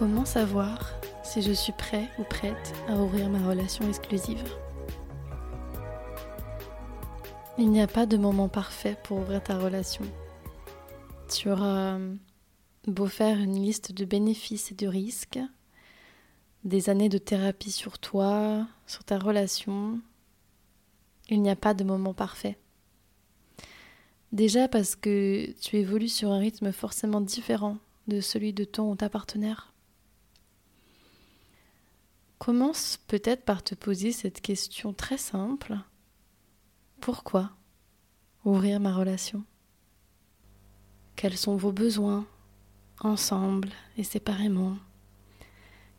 Comment savoir si je suis prêt ou prête à ouvrir ma relation exclusive? Il n'y a pas de moment parfait pour ouvrir ta relation. Tu auras beau faire une liste de bénéfices et de risques, des années de thérapie sur toi, sur ta relation, il n'y a pas de moment parfait. Déjà parce que tu évolues sur un rythme forcément différent de celui de ton ou ta partenaire. Commence peut-être par te poser cette question très simple. Pourquoi ouvrir ma relation? Quels sont vos besoins, ensemble et séparément?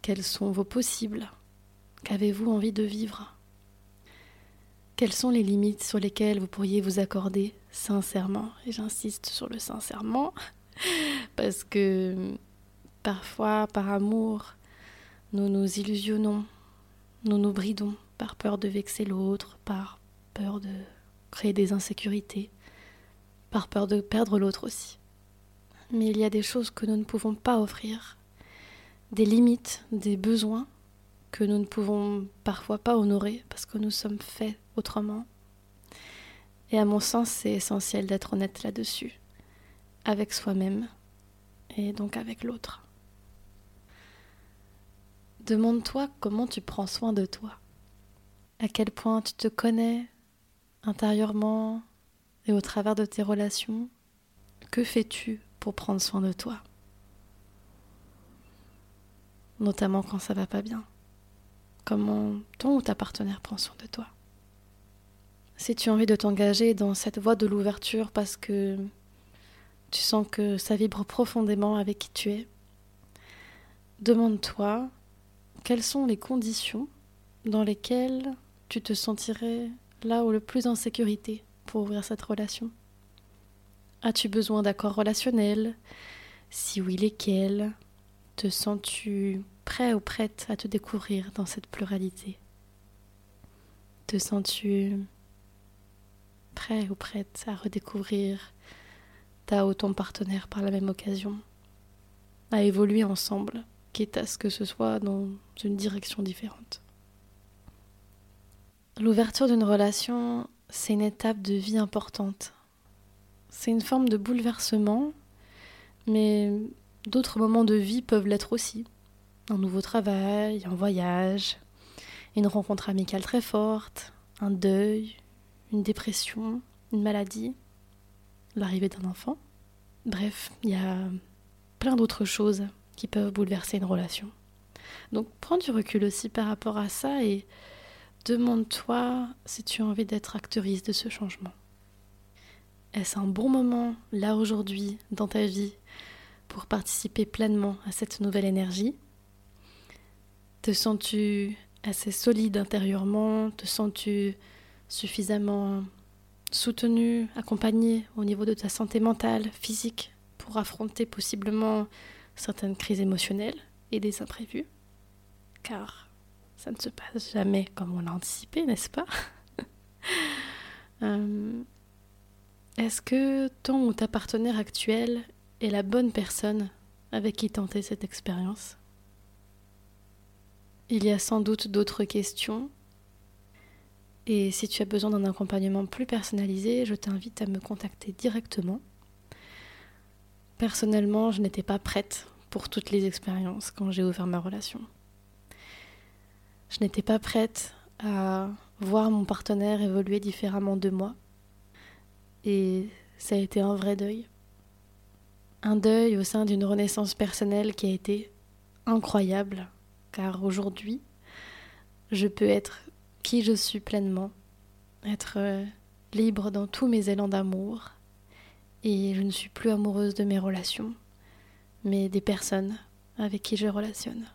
Quels sont vos possibles? Qu'avez-vous envie de vivre? Quelles sont les limites sur lesquelles vous pourriez vous accorder sincèrement? Et j'insiste sur le sincèrement, parce que parfois, par amour, nous nous illusionnons, nous nous bridons par peur de vexer l'autre, par peur de créer des insécurités, par peur de perdre l'autre aussi. Mais il y a des choses que nous ne pouvons pas offrir, des limites, des besoins que nous ne pouvons parfois pas honorer parce que nous sommes faits autrement. Et à mon sens, c'est essentiel d'être honnête là-dessus, avec soi-même et donc avec l'autre. Demande-toi comment tu prends soin de toi. À quel point tu te connais intérieurement et au travers de tes relations. Que fais-tu pour prendre soin de toi? Notamment quand ça va pas bien. Comment ton ou ta partenaire prend soin de toi? Si tu as envie de t'engager dans cette voie de l'ouverture parce que tu sens que ça vibre profondément avec qui tu es, demande-toi quelles sont les conditions dans lesquelles tu te sentirais là où le plus en sécurité pour ouvrir cette relation? As-tu besoin d'accords relationnels? Si oui, lesquels? Te sens-tu prêt ou prête à te découvrir dans cette pluralité? Te sens-tu prêt ou prête à redécouvrir ta ou ton partenaire par la même occasion? À évoluer ensemble? Quitte à ce que ce soit dans une direction différente. L'ouverture d'une relation, c'est une étape de vie importante. C'est une forme de bouleversement, mais d'autres moments de vie peuvent l'être aussi. Un nouveau travail, un voyage, une rencontre amicale très forte, un deuil, une dépression, une maladie, l'arrivée d'un enfant. Bref, il y a plein d'autres choses qui peuvent bouleverser une relation. Donc prends du recul aussi par rapport à ça et demande-toi si tu as envie d'être actrice de ce changement. Est-ce un bon moment, là aujourd'hui, dans ta vie, pour participer pleinement à cette nouvelle énergie? Te sens-tu assez solide intérieurement? Te sens-tu suffisamment soutenu, accompagné au niveau de ta santé mentale, physique, pour affronter possiblement certaines crises émotionnelles et des imprévus, car ça ne se passe jamais comme on l'a anticipé, n'est-ce pas? Euh, Est-ce que ton ou ta partenaire actuel est la bonne personne avec qui tenter cette expérience? Il y a sans doute d'autres questions. Et si tu as besoin d'un accompagnement plus personnalisé, je t'invite à me contacter directement Personnellement, je n'étais pas prête pour toutes les expériences quand j'ai ouvert ma relation. Je n'étais pas prête à voir mon partenaire évoluer différemment de moi. Et ça a été un vrai deuil. Un deuil au sein d'une renaissance personnelle qui a été incroyable, car aujourd'hui, je peux être qui je suis pleinement, être euh, libre dans tous mes élans d'amour, et je ne suis plus amoureuse de mes relations, mais des personnes avec qui je relationne.